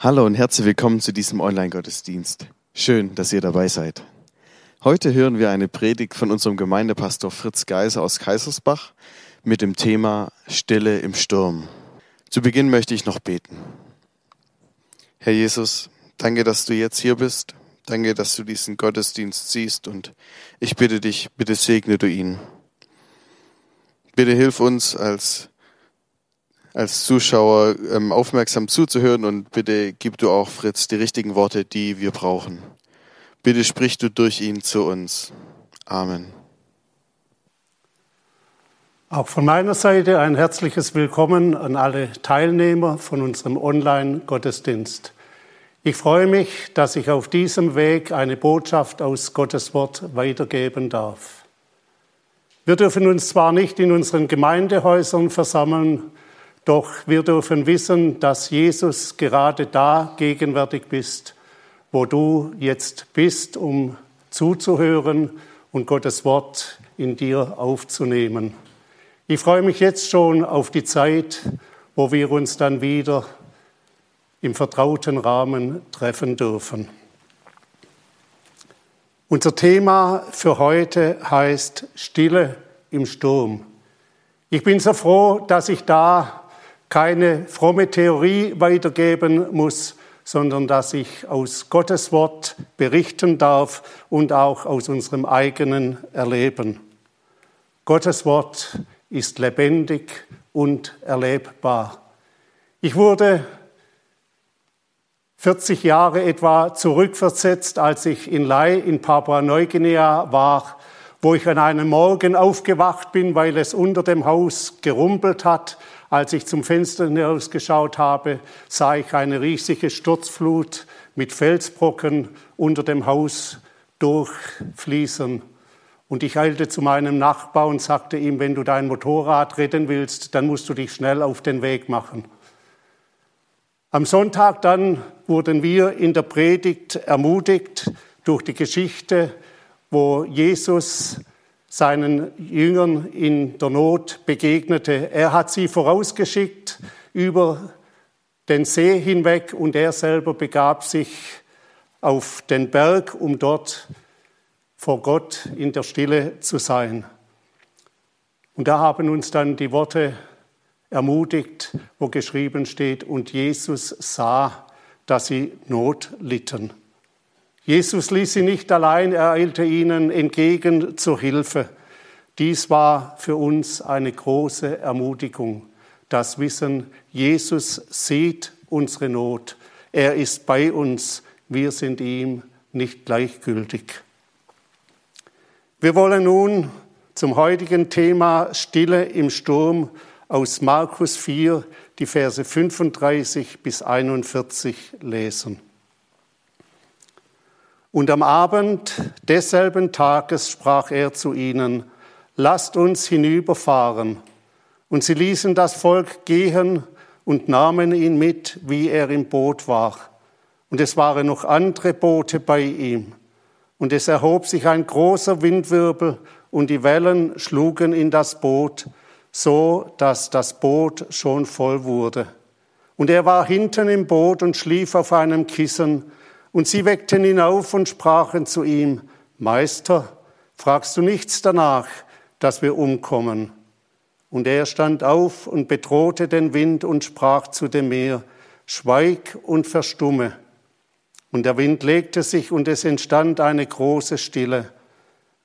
Hallo und herzlich willkommen zu diesem Online-Gottesdienst. Schön, dass ihr dabei seid. Heute hören wir eine Predigt von unserem Gemeindepastor Fritz Geiser aus Kaisersbach mit dem Thema Stille im Sturm. Zu Beginn möchte ich noch beten. Herr Jesus, danke, dass du jetzt hier bist. Danke, dass du diesen Gottesdienst siehst und ich bitte dich, bitte segne du ihn. Bitte hilf uns als als Zuschauer ähm, aufmerksam zuzuhören und bitte gib du auch Fritz die richtigen Worte, die wir brauchen. Bitte sprich du durch ihn zu uns. Amen. Auch von meiner Seite ein herzliches Willkommen an alle Teilnehmer von unserem Online-Gottesdienst. Ich freue mich, dass ich auf diesem Weg eine Botschaft aus Gottes Wort weitergeben darf. Wir dürfen uns zwar nicht in unseren Gemeindehäusern versammeln, doch wir dürfen wissen, dass Jesus gerade da gegenwärtig bist, wo du jetzt bist, um zuzuhören und Gottes Wort in dir aufzunehmen. Ich freue mich jetzt schon auf die Zeit, wo wir uns dann wieder im vertrauten Rahmen treffen dürfen. Unser Thema für heute heißt Stille im Sturm. Ich bin so froh, dass ich da keine fromme Theorie weitergeben muss, sondern dass ich aus Gottes Wort berichten darf und auch aus unserem eigenen Erleben. Gottes Wort ist lebendig und erlebbar. Ich wurde 40 Jahre etwa zurückversetzt, als ich in Lai in Papua-Neuguinea war, wo ich an einem Morgen aufgewacht bin, weil es unter dem Haus gerumpelt hat als ich zum Fenster hinausgeschaut habe, sah ich eine riesige Sturzflut mit Felsbrocken unter dem Haus durchfließen. Und ich eilte zu meinem Nachbar und sagte ihm, wenn du dein Motorrad retten willst, dann musst du dich schnell auf den Weg machen. Am Sonntag dann wurden wir in der Predigt ermutigt durch die Geschichte, wo Jesus seinen Jüngern in der Not begegnete. Er hat sie vorausgeschickt über den See hinweg und er selber begab sich auf den Berg, um dort vor Gott in der Stille zu sein. Und da haben uns dann die Worte ermutigt, wo geschrieben steht, und Jesus sah, dass sie Not litten. Jesus ließ sie nicht allein, er eilte ihnen entgegen zur Hilfe. Dies war für uns eine große Ermutigung. Das Wissen, Jesus sieht unsere Not. Er ist bei uns. Wir sind ihm nicht gleichgültig. Wir wollen nun zum heutigen Thema Stille im Sturm aus Markus 4 die Verse 35 bis 41 lesen. Und am Abend desselben Tages sprach er zu ihnen, lasst uns hinüberfahren. Und sie ließen das Volk gehen und nahmen ihn mit, wie er im Boot war. Und es waren noch andere Boote bei ihm. Und es erhob sich ein großer Windwirbel und die Wellen schlugen in das Boot, so dass das Boot schon voll wurde. Und er war hinten im Boot und schlief auf einem Kissen, und sie weckten ihn auf und sprachen zu ihm, Meister, fragst du nichts danach, dass wir umkommen? Und er stand auf und bedrohte den Wind und sprach zu dem Meer, Schweig und verstumme. Und der Wind legte sich und es entstand eine große Stille.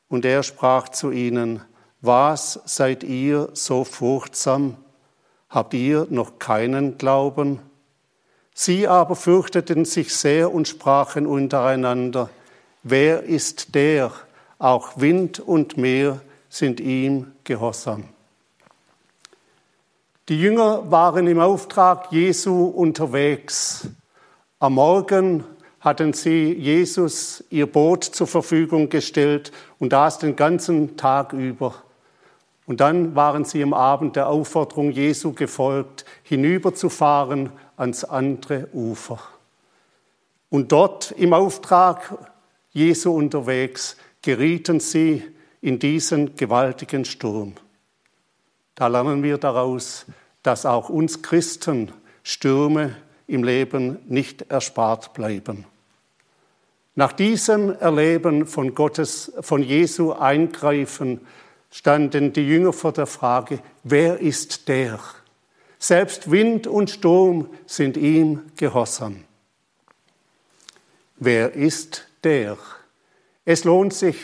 Und er sprach zu ihnen, was seid ihr so furchtsam? Habt ihr noch keinen Glauben? Sie aber fürchteten sich sehr und sprachen untereinander, wer ist der? Auch Wind und Meer sind ihm gehorsam. Die Jünger waren im Auftrag Jesu unterwegs. Am Morgen hatten sie Jesus ihr Boot zur Verfügung gestellt und das den ganzen Tag über. Und dann waren sie am Abend der Aufforderung Jesu gefolgt, hinüberzufahren ans andere Ufer. Und dort im Auftrag Jesu unterwegs gerieten sie in diesen gewaltigen Sturm. Da lernen wir daraus, dass auch uns Christen Stürme im Leben nicht erspart bleiben. Nach diesem Erleben von Gottes, von Jesu Eingreifen standen die Jünger vor der Frage, wer ist der? Selbst Wind und Sturm sind ihm gehorsam. Wer ist der? Es lohnt sich,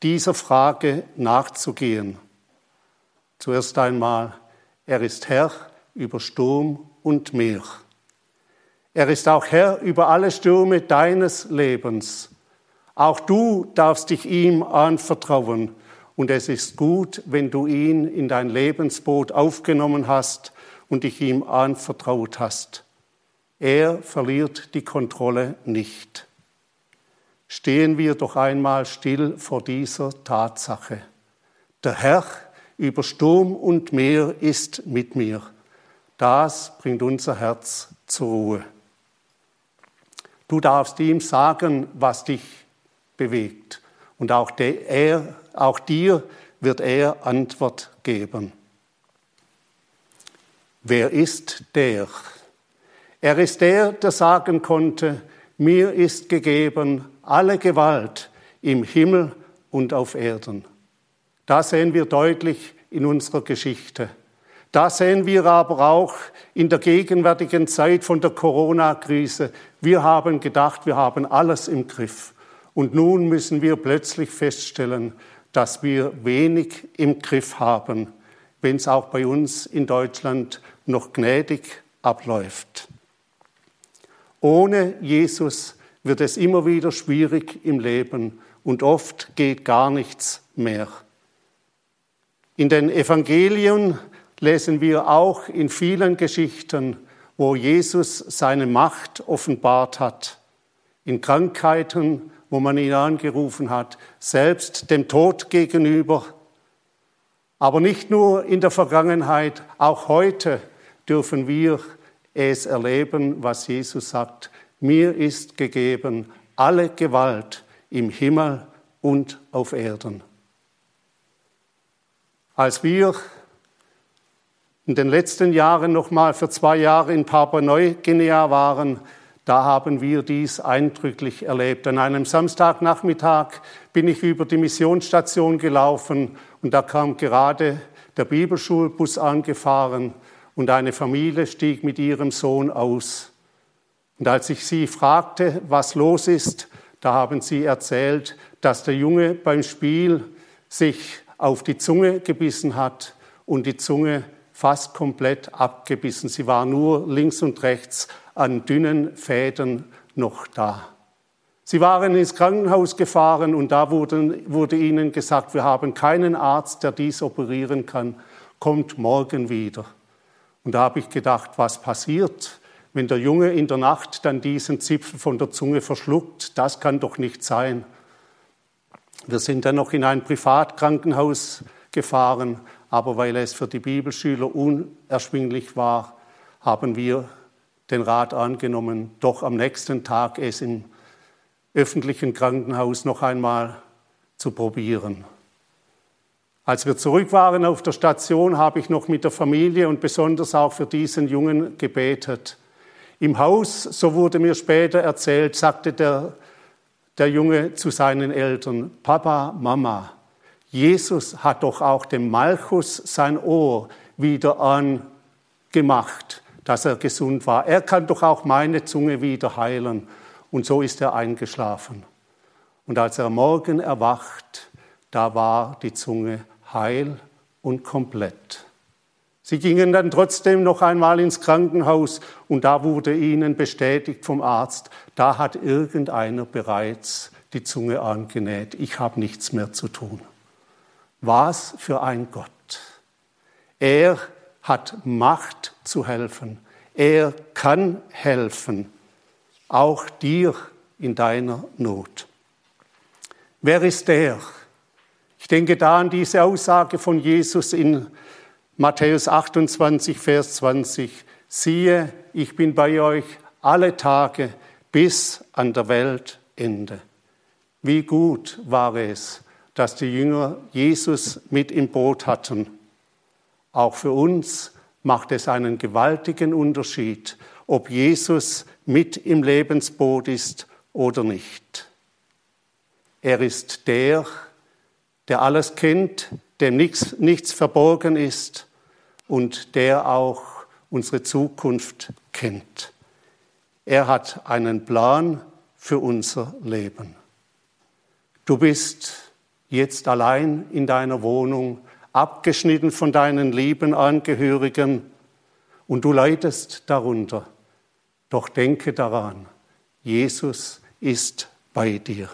dieser Frage nachzugehen. Zuerst einmal, er ist Herr über Sturm und Meer. Er ist auch Herr über alle Stürme deines Lebens. Auch du darfst dich ihm anvertrauen. Und es ist gut, wenn du ihn in dein Lebensboot aufgenommen hast und dich ihm anvertraut hast. Er verliert die Kontrolle nicht. Stehen wir doch einmal still vor dieser Tatsache. Der Herr über Sturm und Meer ist mit mir. Das bringt unser Herz zur Ruhe. Du darfst ihm sagen, was dich bewegt. Und auch, der, er, auch dir wird er Antwort geben. Wer ist der? Er ist der, der sagen konnte, mir ist gegeben alle Gewalt im Himmel und auf Erden. Da sehen wir deutlich in unserer Geschichte. Da sehen wir aber auch in der gegenwärtigen Zeit von der Corona-Krise, wir haben gedacht, wir haben alles im Griff. Und nun müssen wir plötzlich feststellen, dass wir wenig im Griff haben, wenn es auch bei uns in Deutschland noch gnädig abläuft. Ohne Jesus wird es immer wieder schwierig im Leben und oft geht gar nichts mehr. In den Evangelien lesen wir auch in vielen Geschichten, wo Jesus seine Macht offenbart hat. In Krankheiten, wo man ihn angerufen hat, selbst dem Tod gegenüber. Aber nicht nur in der Vergangenheit, auch heute dürfen wir es erleben, was Jesus sagt. Mir ist gegeben alle Gewalt im Himmel und auf Erden. Als wir in den letzten Jahren noch mal für zwei Jahre in Papua-Neuguinea waren, da haben wir dies eindrücklich erlebt. An einem Samstagnachmittag bin ich über die Missionsstation gelaufen und da kam gerade der Bibelschulbus angefahren und eine Familie stieg mit ihrem Sohn aus. Und als ich sie fragte, was los ist, da haben sie erzählt, dass der Junge beim Spiel sich auf die Zunge gebissen hat und die Zunge fast komplett abgebissen. Sie war nur links und rechts an dünnen Fäden noch da. Sie waren ins Krankenhaus gefahren und da wurde, wurde ihnen gesagt, wir haben keinen Arzt, der dies operieren kann, kommt morgen wieder. Und da habe ich gedacht, was passiert, wenn der Junge in der Nacht dann diesen Zipfel von der Zunge verschluckt? Das kann doch nicht sein. Wir sind dann noch in ein Privatkrankenhaus gefahren aber weil es für die Bibelschüler unerschwinglich war, haben wir den Rat angenommen, doch am nächsten Tag es im öffentlichen Krankenhaus noch einmal zu probieren. Als wir zurück waren auf der Station, habe ich noch mit der Familie und besonders auch für diesen Jungen gebetet. Im Haus, so wurde mir später erzählt, sagte der, der Junge zu seinen Eltern, Papa, Mama, Jesus hat doch auch dem Malchus sein Ohr wieder angemacht, dass er gesund war. Er kann doch auch meine Zunge wieder heilen. Und so ist er eingeschlafen. Und als er morgen erwacht, da war die Zunge heil und komplett. Sie gingen dann trotzdem noch einmal ins Krankenhaus und da wurde ihnen bestätigt vom Arzt, da hat irgendeiner bereits die Zunge angenäht. Ich habe nichts mehr zu tun. Was für ein Gott. Er hat Macht zu helfen. Er kann helfen, auch dir in deiner Not. Wer ist der? Ich denke da an diese Aussage von Jesus in Matthäus 28, Vers 20. Siehe, ich bin bei euch alle Tage bis an der Weltende. Wie gut war es, dass die Jünger Jesus mit im Boot hatten. Auch für uns macht es einen gewaltigen Unterschied, ob Jesus mit im Lebensboot ist oder nicht. Er ist der, der alles kennt, dem nichts, nichts verborgen ist und der auch unsere Zukunft kennt. Er hat einen Plan für unser Leben. Du bist jetzt allein in deiner Wohnung, abgeschnitten von deinen lieben Angehörigen und du leidest darunter. Doch denke daran, Jesus ist bei dir.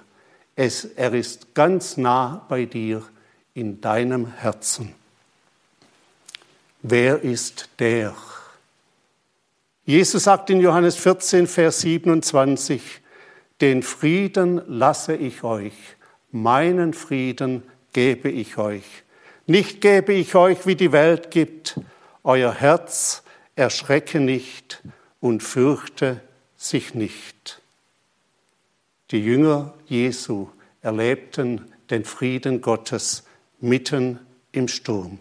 Es, er ist ganz nah bei dir in deinem Herzen. Wer ist der? Jesus sagt in Johannes 14, Vers 27, den Frieden lasse ich euch, meinen Frieden gebe ich euch. Nicht gebe ich euch, wie die Welt gibt, euer Herz erschrecke nicht und fürchte sich nicht. Die Jünger Jesu erlebten den Frieden Gottes mitten im Sturm.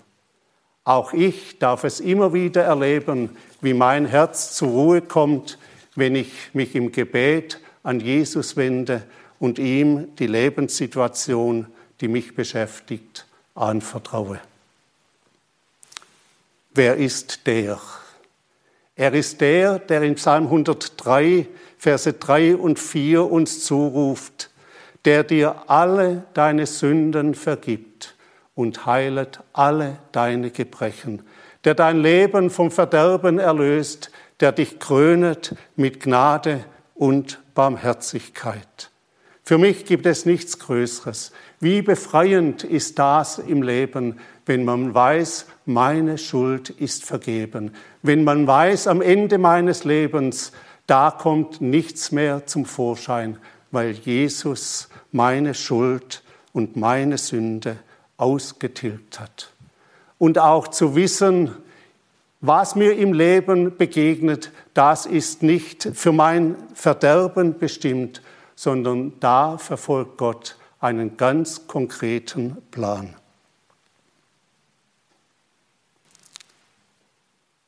Auch ich darf es immer wieder erleben, wie mein Herz zur Ruhe kommt, wenn ich mich im Gebet an Jesus wende und ihm die Lebenssituation, die mich beschäftigt, anvertraue. Wer ist der? Er ist der, der in Psalm 103, Verse 3 und 4 uns zuruft, der dir alle deine Sünden vergibt und heilet alle deine Gebrechen, der dein Leben vom Verderben erlöst, der dich krönet mit Gnade und Barmherzigkeit. Für mich gibt es nichts Größeres. Wie befreiend ist das im Leben, wenn man weiß, meine Schuld ist vergeben. Wenn man weiß, am Ende meines Lebens, da kommt nichts mehr zum Vorschein, weil Jesus meine Schuld und meine Sünde ausgetilgt hat. Und auch zu wissen, was mir im Leben begegnet, das ist nicht für mein Verderben bestimmt, sondern da verfolgt Gott einen ganz konkreten Plan.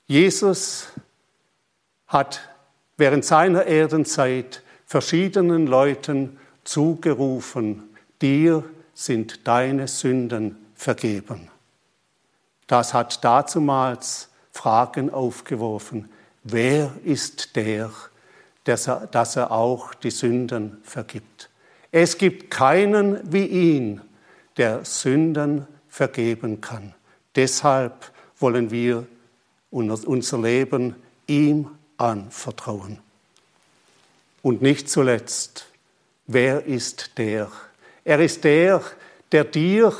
Jesus hat während seiner Erdenzeit verschiedenen Leuten zugerufen, dir sind deine Sünden vergeben. Das hat dazumals Fragen aufgeworfen. Wer ist der, dass er auch die Sünden vergibt? Es gibt keinen wie ihn, der Sünden vergeben kann. Deshalb wollen wir unser Leben ihm anvertrauen. Und nicht zuletzt, wer ist der? Er ist der, der dir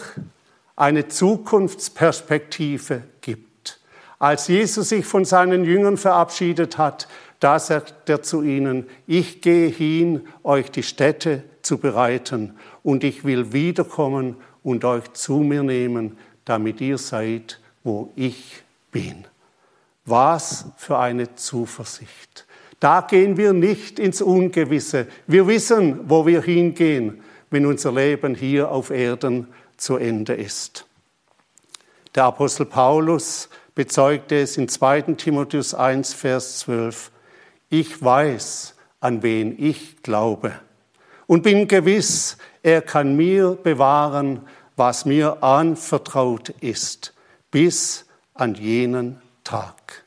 eine Zukunftsperspektive gibt. Als Jesus sich von seinen Jüngern verabschiedet hat, da sagt er zu ihnen, ich gehe hin, euch die Städte zu bereiten, und ich will wiederkommen und euch zu mir nehmen, damit ihr seid, wo ich bin. Was für eine Zuversicht. Da gehen wir nicht ins Ungewisse. Wir wissen, wo wir hingehen, wenn unser Leben hier auf Erden zu Ende ist. Der Apostel Paulus bezeugte es in 2. Timotheus 1, Vers 12. Ich weiß, an wen ich glaube und bin gewiss, er kann mir bewahren, was mir anvertraut ist, bis an jenen Tag.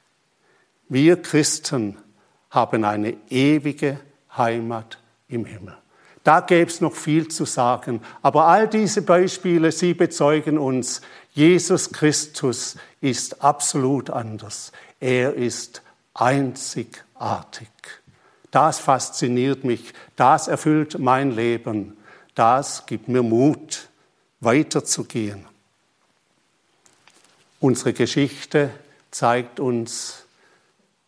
Wir Christen haben eine ewige Heimat im Himmel. Da gäbe es noch viel zu sagen, aber all diese Beispiele, sie bezeugen uns, Jesus Christus ist absolut anders. Er ist einzigartig. Das fasziniert mich, das erfüllt mein Leben, das gibt mir Mut, weiterzugehen. Unsere Geschichte zeigt uns,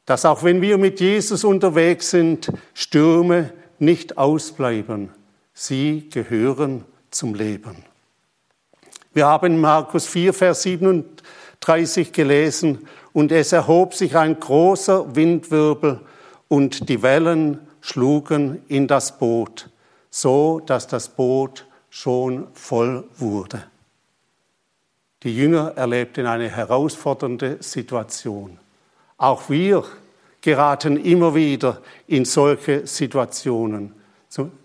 dass auch wenn wir mit Jesus unterwegs sind, Stürme nicht ausbleiben. Sie gehören zum Leben. Wir haben Markus 4, Vers 37 gelesen, und es erhob sich ein großer Windwirbel und die Wellen schlugen in das Boot, so dass das Boot schon voll wurde. Die Jünger erlebten eine herausfordernde Situation. Auch wir geraten immer wieder in solche Situationen.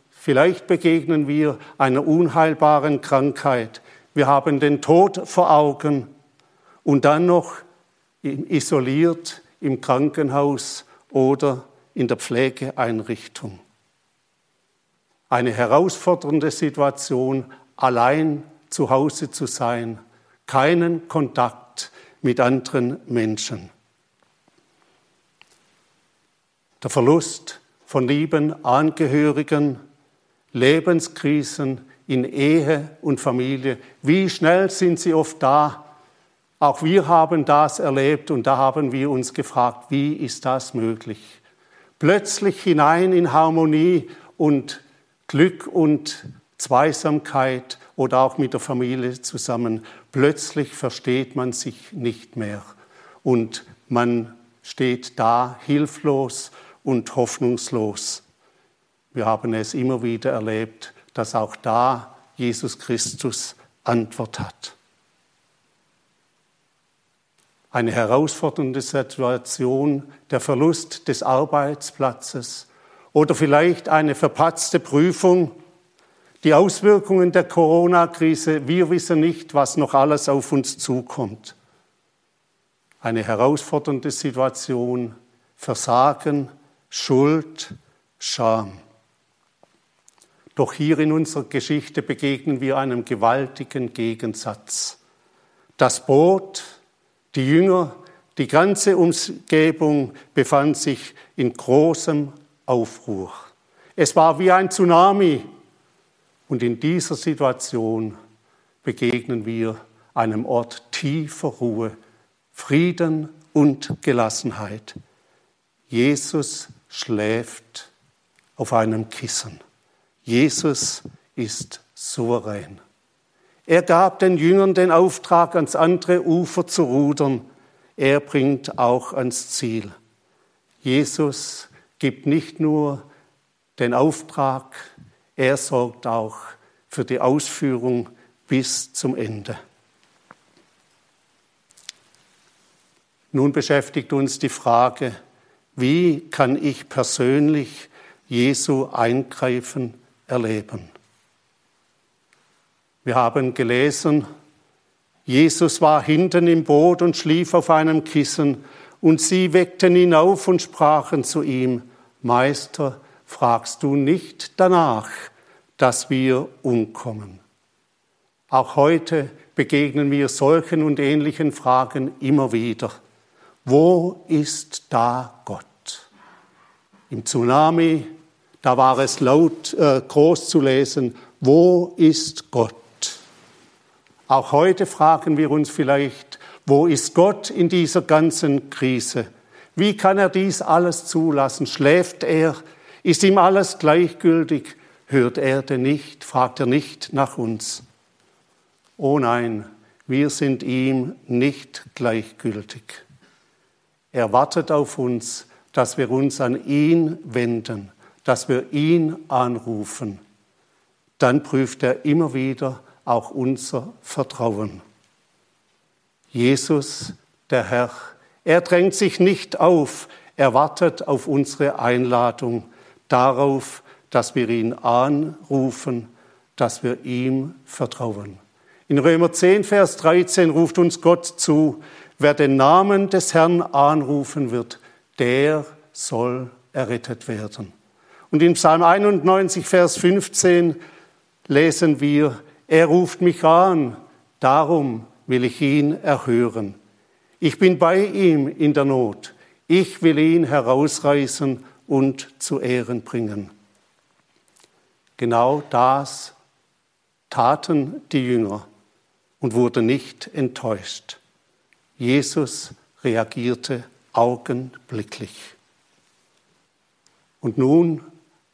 Vielleicht begegnen wir einer unheilbaren Krankheit. Wir haben den Tod vor Augen und dann noch isoliert im Krankenhaus oder in der Pflegeeinrichtung. Eine herausfordernde Situation, allein zu Hause zu sein, keinen Kontakt mit anderen Menschen. Der Verlust von lieben Angehörigen, Lebenskrisen in Ehe und Familie, wie schnell sind sie oft da? Auch wir haben das erlebt und da haben wir uns gefragt, wie ist das möglich? Plötzlich hinein in Harmonie und Glück und Zweisamkeit oder auch mit der Familie zusammen. Plötzlich versteht man sich nicht mehr und man steht da hilflos und hoffnungslos. Wir haben es immer wieder erlebt, dass auch da Jesus Christus Antwort hat. Eine herausfordernde Situation, der Verlust des Arbeitsplatzes oder vielleicht eine verpatzte Prüfung, die Auswirkungen der Corona-Krise, wir wissen nicht, was noch alles auf uns zukommt. Eine herausfordernde Situation, Versagen, Schuld, Scham. Doch hier in unserer Geschichte begegnen wir einem gewaltigen Gegensatz. Das Boot, die Jünger, die ganze Umgebung befand sich in großem Aufruhr. Es war wie ein Tsunami. Und in dieser Situation begegnen wir einem Ort tiefer Ruhe, Frieden und Gelassenheit. Jesus schläft auf einem Kissen. Jesus ist souverän. Er gab den Jüngern den Auftrag, ans andere Ufer zu rudern. Er bringt auch ans Ziel. Jesus gibt nicht nur den Auftrag, er sorgt auch für die Ausführung bis zum Ende. Nun beschäftigt uns die Frage, wie kann ich persönlich Jesu Eingreifen erleben? Wir haben gelesen, Jesus war hinten im Boot und schlief auf einem Kissen, und sie weckten ihn auf und sprachen zu ihm, Meister, fragst du nicht danach, dass wir umkommen? Auch heute begegnen wir solchen und ähnlichen Fragen immer wieder. Wo ist da Gott? Im Tsunami, da war es laut äh, groß zu lesen, wo ist Gott? Auch heute fragen wir uns vielleicht, wo ist Gott in dieser ganzen Krise? Wie kann er dies alles zulassen? Schläft er? Ist ihm alles gleichgültig? Hört er denn nicht? Fragt er nicht nach uns? Oh nein, wir sind ihm nicht gleichgültig. Er wartet auf uns, dass wir uns an ihn wenden, dass wir ihn anrufen. Dann prüft er immer wieder auch unser Vertrauen. Jesus, der Herr, er drängt sich nicht auf, er wartet auf unsere Einladung, darauf, dass wir ihn anrufen, dass wir ihm vertrauen. In Römer 10, Vers 13 ruft uns Gott zu, Wer den Namen des Herrn anrufen wird, der soll errettet werden. Und in Psalm 91, Vers 15 lesen wir, er ruft mich an, darum will ich ihn erhören. Ich bin bei ihm in der Not. Ich will ihn herausreißen und zu Ehren bringen. Genau das taten die Jünger und wurden nicht enttäuscht. Jesus reagierte augenblicklich. Und nun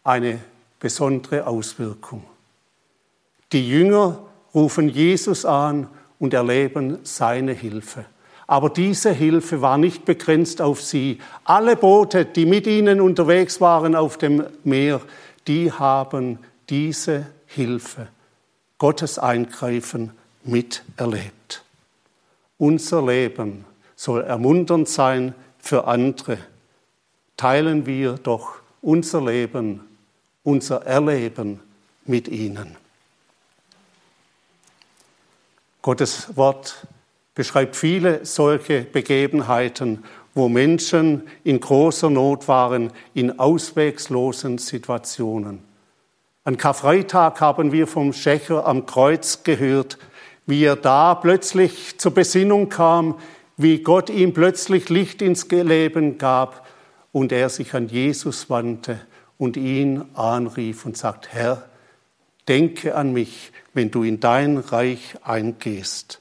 eine besondere Auswirkung. Die Jünger rufen Jesus an und erleben seine Hilfe. Aber diese Hilfe war nicht begrenzt auf sie. Alle Boote, die mit ihnen unterwegs waren auf dem Meer, die haben diese Hilfe, Gottes Eingreifen miterlebt. Unser Leben soll ermunternd sein für andere. teilen wir doch unser Leben, unser Erleben mit ihnen. Gottes Wort beschreibt viele solche Begebenheiten, wo Menschen in großer Not waren, in auswegslosen Situationen. An Karfreitag haben wir vom Schächer am Kreuz gehört, wie er da plötzlich zur Besinnung kam, wie Gott ihm plötzlich Licht ins Leben gab und er sich an Jesus wandte und ihn anrief und sagt, Herr, denke an mich, wenn du in dein Reich eingehst.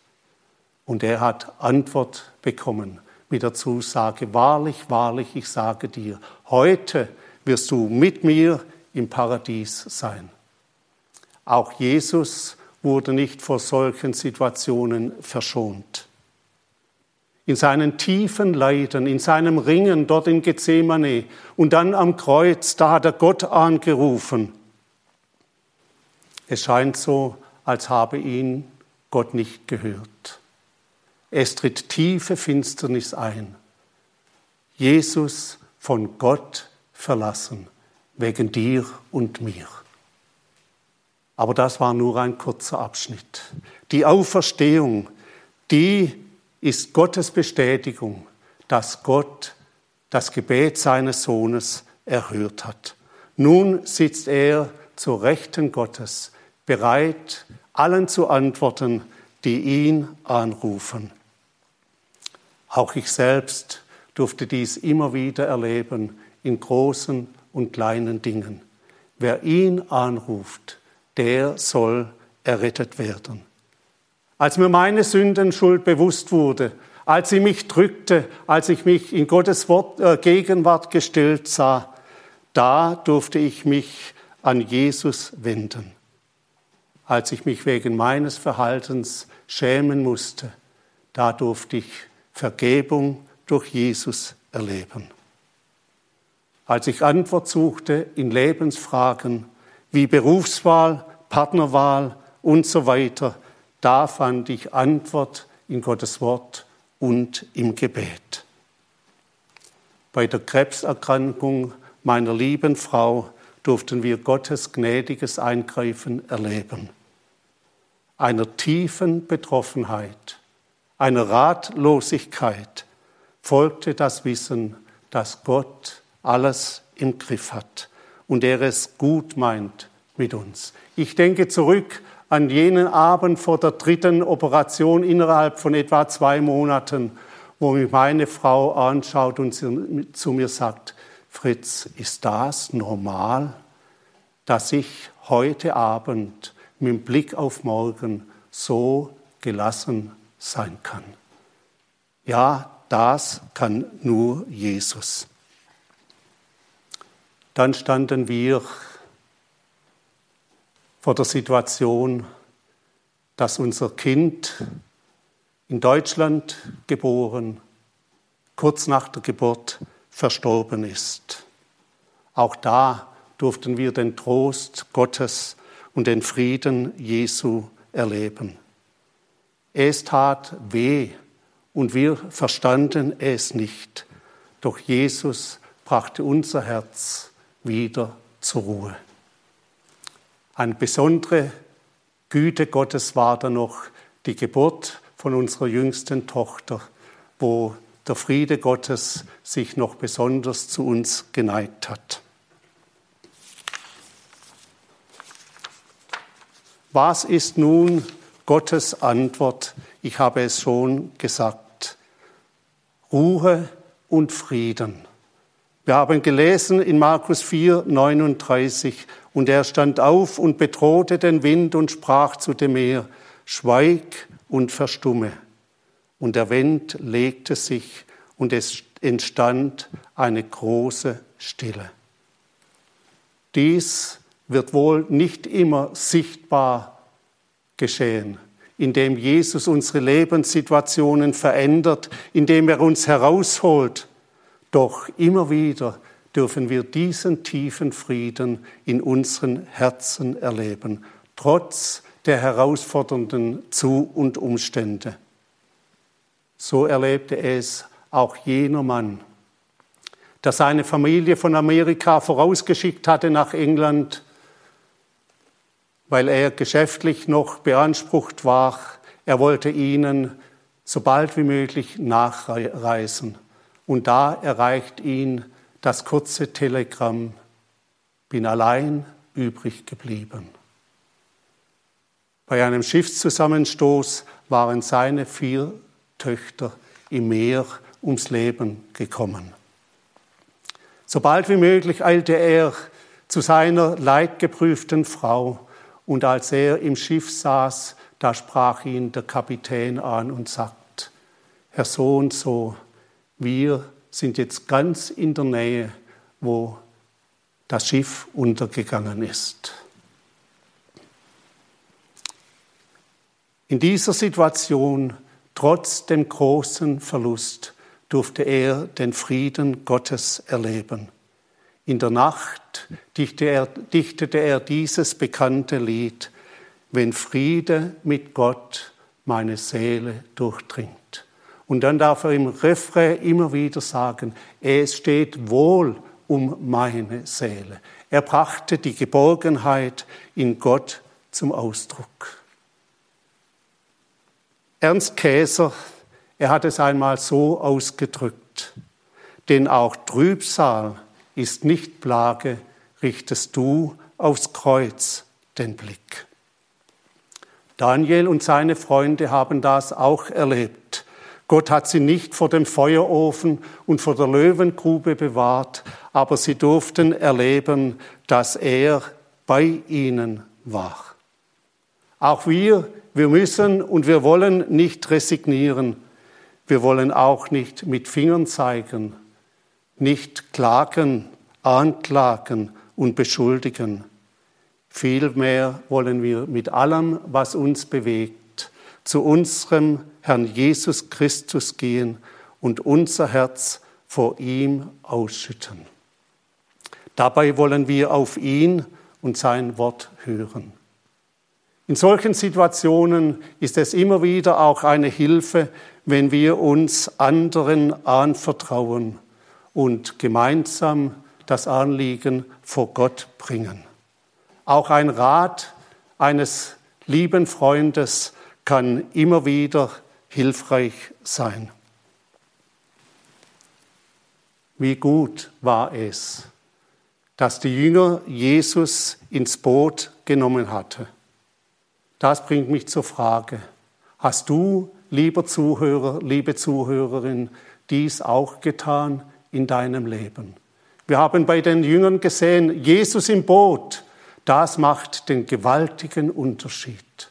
Und er hat Antwort bekommen mit der Zusage, wahrlich, wahrlich, ich sage dir, heute wirst du mit mir im Paradies sein. Auch Jesus wurde nicht vor solchen Situationen verschont. In seinen tiefen Leiden, in seinem Ringen dort in Gethsemane und dann am Kreuz, da hat er Gott angerufen. Es scheint so, als habe ihn Gott nicht gehört. Es tritt tiefe Finsternis ein. Jesus von Gott verlassen, wegen dir und mir. Aber das war nur ein kurzer Abschnitt. Die Auferstehung, die ist Gottes Bestätigung, dass Gott das Gebet seines Sohnes erhört hat. Nun sitzt er zur Rechten Gottes, bereit, allen zu antworten, die ihn anrufen. Auch ich selbst durfte dies immer wieder erleben in großen und kleinen Dingen. Wer ihn anruft, der soll errettet werden. Als mir meine Sündenschuld bewusst wurde, als sie mich drückte, als ich mich in Gottes Wort, äh, Gegenwart gestellt sah, da durfte ich mich an Jesus wenden. Als ich mich wegen meines Verhaltens schämen musste, da durfte ich Vergebung durch Jesus erleben. Als ich Antwort suchte in Lebensfragen wie Berufswahl, Partnerwahl und so weiter, da fand ich Antwort in Gottes Wort und im Gebet. Bei der Krebserkrankung meiner lieben Frau durften wir Gottes gnädiges Eingreifen erleben. Einer tiefen Betroffenheit einer Ratlosigkeit folgte das Wissen, dass Gott alles im Griff hat und er es gut meint mit uns. Ich denke zurück an jenen Abend vor der dritten Operation innerhalb von etwa zwei Monaten, wo mich meine Frau anschaut und zu mir sagt, Fritz, ist das normal, dass ich heute Abend mit Blick auf morgen so gelassen sein kann. Ja, das kann nur Jesus. Dann standen wir vor der Situation, dass unser Kind in Deutschland geboren, kurz nach der Geburt verstorben ist. Auch da durften wir den Trost Gottes und den Frieden Jesu erleben. Es tat weh und wir verstanden es nicht. Doch Jesus brachte unser Herz wieder zur Ruhe. Eine besondere Güte Gottes war da noch die Geburt von unserer jüngsten Tochter, wo der Friede Gottes sich noch besonders zu uns geneigt hat. Was ist nun Gottes Antwort, ich habe es schon gesagt, Ruhe und Frieden. Wir haben gelesen in Markus 4, 39, und er stand auf und bedrohte den Wind und sprach zu dem Meer, Schweig und verstumme. Und der Wind legte sich und es entstand eine große Stille. Dies wird wohl nicht immer sichtbar geschehen, indem Jesus unsere Lebenssituationen verändert, indem er uns herausholt. Doch immer wieder dürfen wir diesen tiefen Frieden in unseren Herzen erleben, trotz der herausfordernden Zu- und Umstände. So erlebte es auch jener Mann, der seine Familie von Amerika vorausgeschickt hatte nach England, weil er geschäftlich noch beansprucht war. Er wollte ihnen so bald wie möglich nachreisen. Und da erreicht ihn das kurze Telegramm, bin allein übrig geblieben. Bei einem Schiffszusammenstoß waren seine vier Töchter im Meer ums Leben gekommen. Sobald wie möglich eilte er zu seiner leidgeprüften Frau, und als er im Schiff saß, da sprach ihn der Kapitän an und sagt, Herr so und so, wir sind jetzt ganz in der Nähe, wo das Schiff untergegangen ist. In dieser Situation, trotz dem großen Verlust, durfte er den Frieden Gottes erleben. In der Nacht dichtete er, dichtete er dieses bekannte Lied, wenn Friede mit Gott meine Seele durchdringt. Und dann darf er im Refrain immer wieder sagen, es steht wohl um meine Seele. Er brachte die Geborgenheit in Gott zum Ausdruck. Ernst Käser, er hat es einmal so ausgedrückt, denn auch Trübsal ist nicht Plage, richtest du aufs Kreuz den Blick. Daniel und seine Freunde haben das auch erlebt. Gott hat sie nicht vor dem Feuerofen und vor der Löwengrube bewahrt, aber sie durften erleben, dass er bei ihnen war. Auch wir wir müssen und wir wollen nicht resignieren. Wir wollen auch nicht mit Fingern zeigen, nicht klagen, anklagen und beschuldigen. Vielmehr wollen wir mit allem, was uns bewegt, zu unserem Herrn Jesus Christus gehen und unser Herz vor ihm ausschütten. Dabei wollen wir auf ihn und sein Wort hören. In solchen Situationen ist es immer wieder auch eine Hilfe, wenn wir uns anderen anvertrauen und gemeinsam das Anliegen vor Gott bringen. Auch ein Rat eines lieben Freundes kann immer wieder hilfreich sein. Wie gut war es, dass die Jünger Jesus ins Boot genommen hatte. Das bringt mich zur Frage, hast du, lieber Zuhörer, liebe Zuhörerin, dies auch getan in deinem Leben? Wir haben bei den Jüngern gesehen, Jesus im Boot, das macht den gewaltigen Unterschied.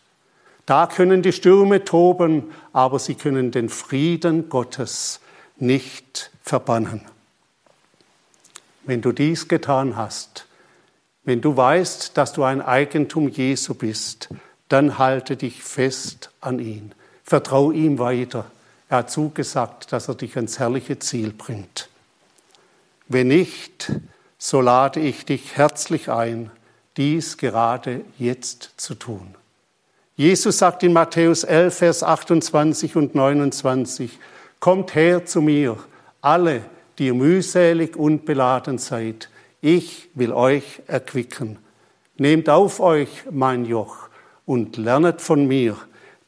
Da können die Stürme toben, aber sie können den Frieden Gottes nicht verbannen. Wenn du dies getan hast, wenn du weißt, dass du ein Eigentum Jesu bist, dann halte dich fest an ihn. Vertrau ihm weiter. Er hat zugesagt, dass er dich ans herrliche Ziel bringt. Wenn nicht, so lade ich dich herzlich ein, dies gerade jetzt zu tun. Jesus sagt in Matthäus 11, Vers 28 und 29, Kommt her zu mir, alle, die ihr mühselig und beladen seid. Ich will euch erquicken. Nehmt auf euch mein Joch und lernet von mir,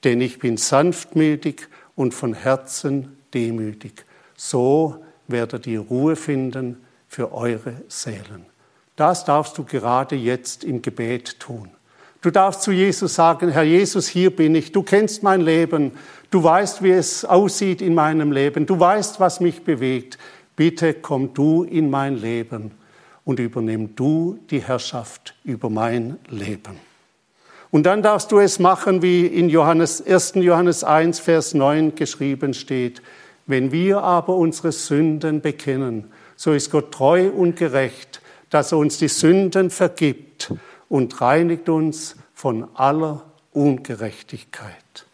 denn ich bin sanftmütig und von Herzen demütig. So werdet ihr Ruhe finden für eure Seelen. Das darfst du gerade jetzt im Gebet tun. Du darfst zu Jesus sagen, Herr Jesus, hier bin ich. Du kennst mein Leben. Du weißt, wie es aussieht in meinem Leben. Du weißt, was mich bewegt. Bitte komm du in mein Leben und übernimm du die Herrschaft über mein Leben. Und dann darfst du es machen, wie in Johannes, 1. Johannes 1, Vers 9 geschrieben steht. Wenn wir aber unsere Sünden bekennen, so ist Gott treu und gerecht, dass er uns die Sünden vergibt und reinigt uns von aller Ungerechtigkeit.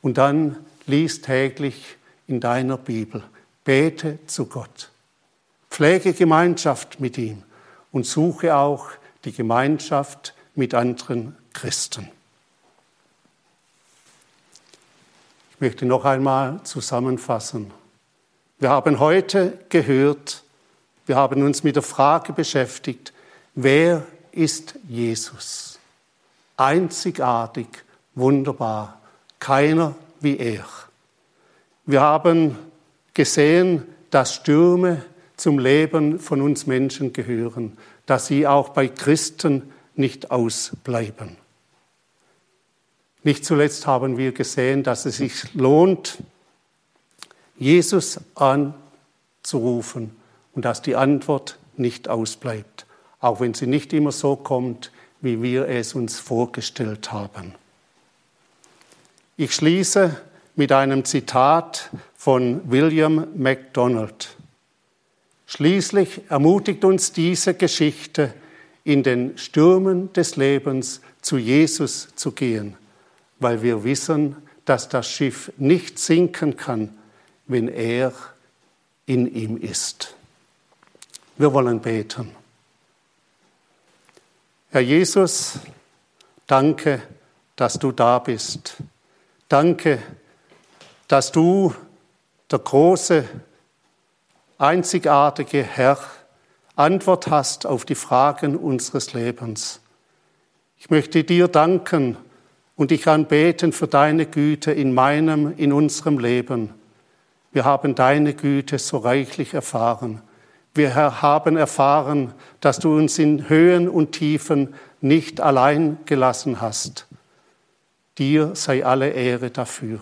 Und dann lies täglich in deiner Bibel, bete zu Gott, pflege Gemeinschaft mit ihm und suche auch die Gemeinschaft mit anderen Christen. Ich möchte noch einmal zusammenfassen. Wir haben heute gehört, Wir haben uns mit der Frage beschäftigt, wer ist Jesus? Einzigartig, wunderbar, keiner wie er. Wir haben gesehen, dass Stürme zum Leben von uns Menschen gehören, dass sie auch bei Christen nicht ausbleiben. Nicht zuletzt haben wir gesehen, dass es sich lohnt, Jesus anzurufen und dass die Antwort nicht ausbleibt, auch wenn sie nicht immer so kommt, wie wir es uns vorgestellt haben. Ich schließe mit einem Zitat von William MacDonald. Schließlich ermutigt uns diese Geschichte, in den Stürmen des Lebens zu Jesus zu gehen, weil wir wissen, dass das Schiff nicht sinken kann, wenn er in ihm ist. Wir wollen beten. Herr Jesus, danke, dass du da bist. Danke, dass du der große, einzigartige Herr Antwort hast auf die Fragen unseres Lebens. Ich möchte dir danken und dich anbeten für deine Güte in meinem, in unserem Leben. Wir haben deine Güte so reichlich erfahren. Wir haben erfahren, dass du uns in Höhen und Tiefen nicht allein gelassen hast. Dir sei alle Ehre dafür.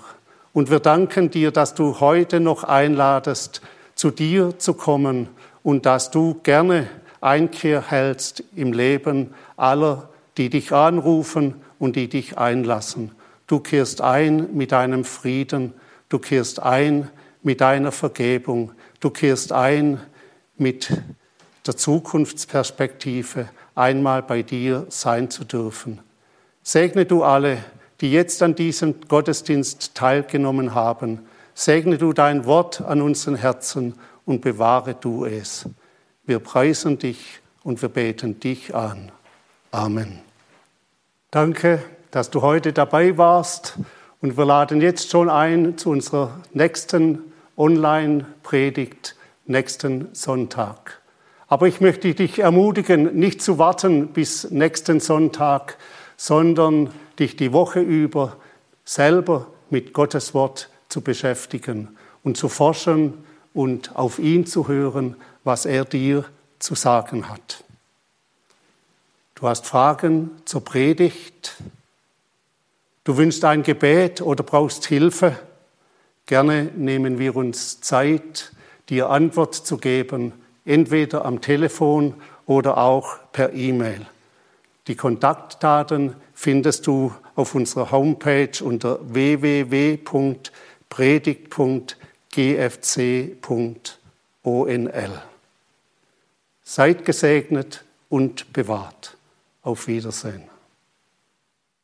Und wir danken dir, dass du heute noch einladest, zu dir zu kommen und dass du gerne Einkehr hältst im Leben aller, die dich anrufen und die dich einlassen. Du kehrst ein mit deinem Frieden, du kehrst ein mit deiner Vergebung. Du kehrst ein mit der Zukunftsperspektive, einmal bei dir sein zu dürfen. Segne du alle, die jetzt an diesem Gottesdienst teilgenommen haben. Segne du dein Wort an unseren Herzen und bewahre du es. Wir preisen dich und wir beten dich an. Amen. Danke, dass du heute dabei warst und wir laden jetzt schon ein zu unserer nächsten Online-Predigt nächsten Sonntag. Aber ich möchte dich ermutigen, nicht zu warten bis nächsten Sonntag, sondern dich die Woche über selber mit Gottes Wort zu beschäftigen und zu forschen und auf ihn zu hören, was er dir zu sagen hat. Du hast Fragen zur Predigt, du wünschst ein Gebet oder brauchst Hilfe, Gerne nehmen wir uns Zeit, dir Antwort zu geben, entweder am Telefon oder auch per E-Mail. Die Kontaktdaten findest du auf unserer Homepage unter www.predigt.gfc.onl. Seid gesegnet und bewahrt. Auf Wiedersehen.